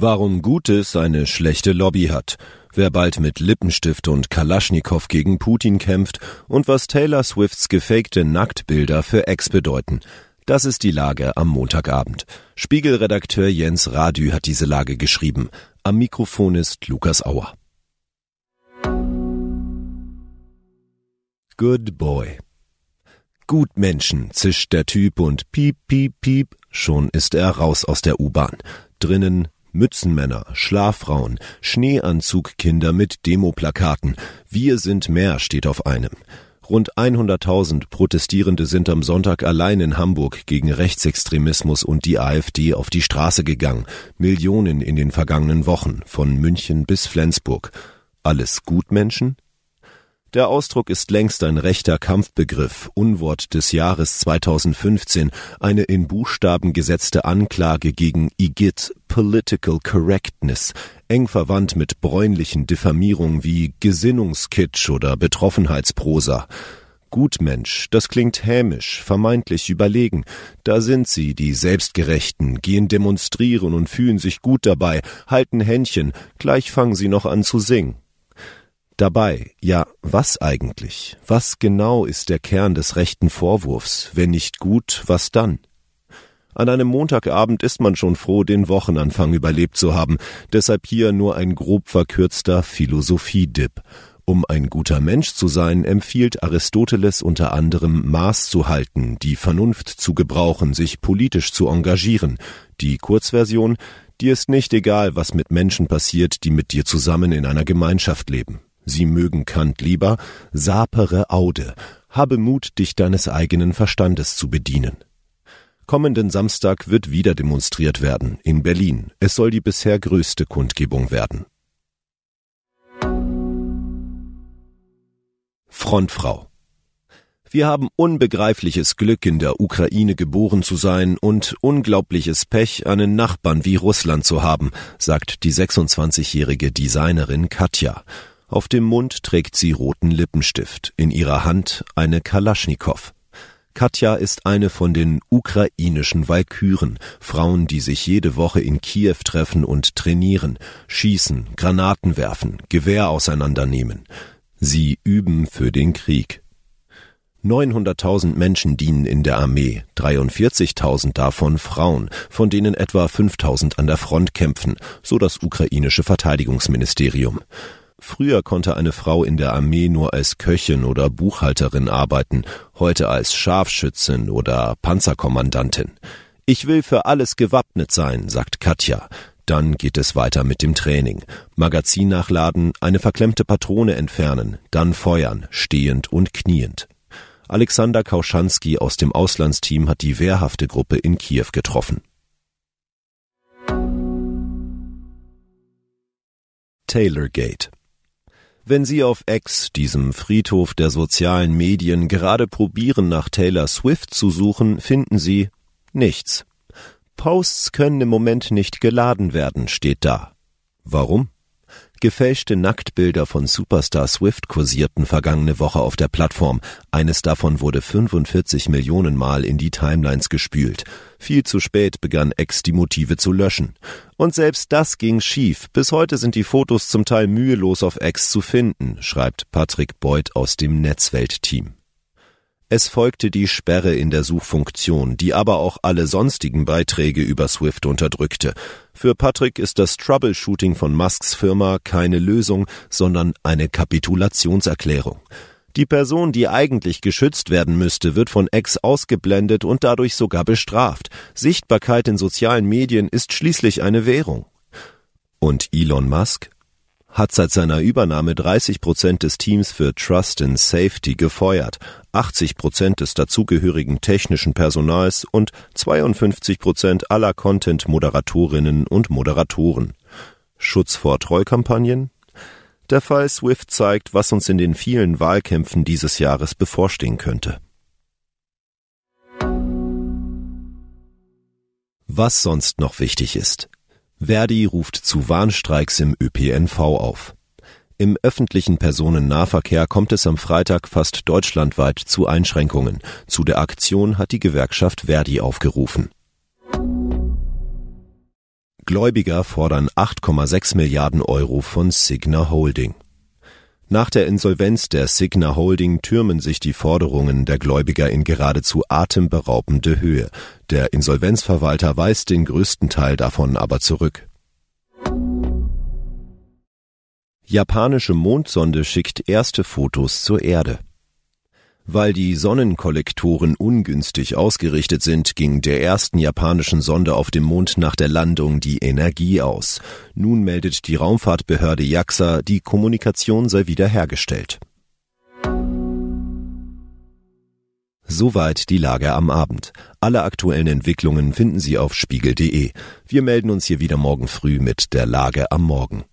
Warum Gutes eine schlechte Lobby hat, wer bald mit Lippenstift und Kalaschnikow gegen Putin kämpft und was Taylor Swifts gefakte Nacktbilder für Ex bedeuten. Das ist die Lage am Montagabend. Spiegelredakteur Jens Radü hat diese Lage geschrieben. Am Mikrofon ist Lukas Auer. Good boy. Gut Menschen, zischt der Typ und piep, piep, piep, schon ist er raus aus der U-Bahn. Drinnen Mützenmänner, Schlaffrauen, Schneeanzugkinder mit Demoplakaten. Wir sind mehr steht auf einem. Rund 100.000 Protestierende sind am Sonntag allein in Hamburg gegen Rechtsextremismus und die AfD auf die Straße gegangen. Millionen in den vergangenen Wochen, von München bis Flensburg. Alles Gutmenschen? Der Ausdruck ist längst ein rechter Kampfbegriff, Unwort des Jahres 2015, eine in Buchstaben gesetzte Anklage gegen IGIT, Political Correctness, eng verwandt mit bräunlichen Diffamierungen wie Gesinnungskitsch oder Betroffenheitsprosa. Gutmensch, das klingt hämisch, vermeintlich überlegen. Da sind sie, die Selbstgerechten, gehen demonstrieren und fühlen sich gut dabei, halten Händchen, gleich fangen sie noch an zu singen. Dabei, ja, was eigentlich? Was genau ist der Kern des rechten Vorwurfs? Wenn nicht gut, was dann? An einem Montagabend ist man schon froh, den Wochenanfang überlebt zu haben, deshalb hier nur ein grob verkürzter Philosophie-Dip. Um ein guter Mensch zu sein, empfiehlt Aristoteles unter anderem Maß zu halten, die Vernunft zu gebrauchen, sich politisch zu engagieren. Die Kurzversion, dir ist nicht egal, was mit Menschen passiert, die mit dir zusammen in einer Gemeinschaft leben. Sie mögen Kant lieber, sapere aude, habe Mut, dich deines eigenen Verstandes zu bedienen. Kommenden Samstag wird wieder demonstriert werden, in Berlin. Es soll die bisher größte Kundgebung werden. Frontfrau wir haben unbegreifliches Glück, in der Ukraine geboren zu sein und unglaubliches Pech, einen Nachbarn wie Russland zu haben, sagt die 26-jährige Designerin Katja. Auf dem Mund trägt sie roten Lippenstift, in ihrer Hand eine Kalaschnikow. Katja ist eine von den ukrainischen Walküren, Frauen, die sich jede Woche in Kiew treffen und trainieren, schießen, Granaten werfen, Gewehr auseinandernehmen. Sie üben für den Krieg. 900.000 Menschen dienen in der Armee, 43.000 davon Frauen, von denen etwa 5.000 an der Front kämpfen, so das ukrainische Verteidigungsministerium. Früher konnte eine Frau in der Armee nur als Köchin oder Buchhalterin arbeiten, heute als Scharfschützin oder Panzerkommandantin. Ich will für alles gewappnet sein, sagt Katja. Dann geht es weiter mit dem Training. Magazin nachladen, eine verklemmte Patrone entfernen, dann feuern, stehend und kniend. Alexander Kauschanski aus dem Auslandsteam hat die wehrhafte Gruppe in Kiew getroffen. Taylorgate wenn Sie auf X, diesem Friedhof der sozialen Medien, gerade probieren, nach Taylor Swift zu suchen, finden Sie nichts. Posts können im Moment nicht geladen werden, steht da. Warum? Gefälschte Nacktbilder von Superstar Swift kursierten vergangene Woche auf der Plattform. Eines davon wurde 45 Millionen Mal in die Timelines gespült. Viel zu spät begann Ex die Motive zu löschen. Und selbst das ging schief. Bis heute sind die Fotos zum Teil mühelos auf Ex zu finden, schreibt Patrick Beuth aus dem Netzwelt-Team. Es folgte die Sperre in der Suchfunktion, die aber auch alle sonstigen Beiträge über Swift unterdrückte. Für Patrick ist das Troubleshooting von Musks Firma keine Lösung, sondern eine Kapitulationserklärung. Die Person, die eigentlich geschützt werden müsste, wird von Ex ausgeblendet und dadurch sogar bestraft. Sichtbarkeit in sozialen Medien ist schließlich eine Währung. Und Elon Musk? Hat seit seiner Übernahme 30 Prozent des Teams für Trust and Safety gefeuert, 80 Prozent des dazugehörigen technischen Personals und 52 Prozent aller Content-Moderatorinnen und Moderatoren. Schutz vor Treukampagnen? Der Fall Swift zeigt, was uns in den vielen Wahlkämpfen dieses Jahres bevorstehen könnte. Was sonst noch wichtig ist. Verdi ruft zu Warnstreiks im ÖPNV auf. Im öffentlichen Personennahverkehr kommt es am Freitag fast deutschlandweit zu Einschränkungen. Zu der Aktion hat die Gewerkschaft Verdi aufgerufen. Gläubiger fordern 8,6 Milliarden Euro von Signa Holding. Nach der Insolvenz der Signa Holding türmen sich die Forderungen der Gläubiger in geradezu atemberaubende Höhe. Der Insolvenzverwalter weist den größten Teil davon aber zurück. Japanische Mondsonde schickt erste Fotos zur Erde. Weil die Sonnenkollektoren ungünstig ausgerichtet sind, ging der ersten japanischen Sonde auf dem Mond nach der Landung die Energie aus. Nun meldet die Raumfahrtbehörde JAXA, die Kommunikation sei wiederhergestellt. Soweit die Lage am Abend. Alle aktuellen Entwicklungen finden Sie auf spiegel.de. Wir melden uns hier wieder morgen früh mit der Lage am Morgen.